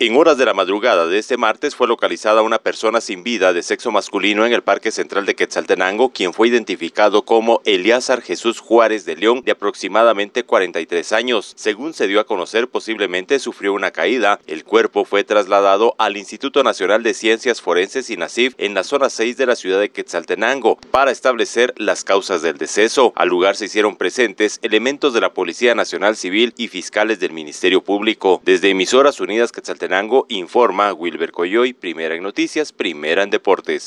En horas de la madrugada de este martes fue localizada una persona sin vida de sexo masculino en el Parque Central de Quetzaltenango, quien fue identificado como Eliazar Jesús Juárez de León, de aproximadamente 43 años. Según se dio a conocer, posiblemente sufrió una caída. El cuerpo fue trasladado al Instituto Nacional de Ciencias Forenses INACIF en la zona 6 de la ciudad de Quetzaltenango para establecer las causas del deceso. Al lugar se hicieron presentes elementos de la Policía Nacional Civil y fiscales del Ministerio Público. Desde Emisoras Unidas Quetzaltenango informa Wilber Coyoy, primera en noticias, primera en deportes.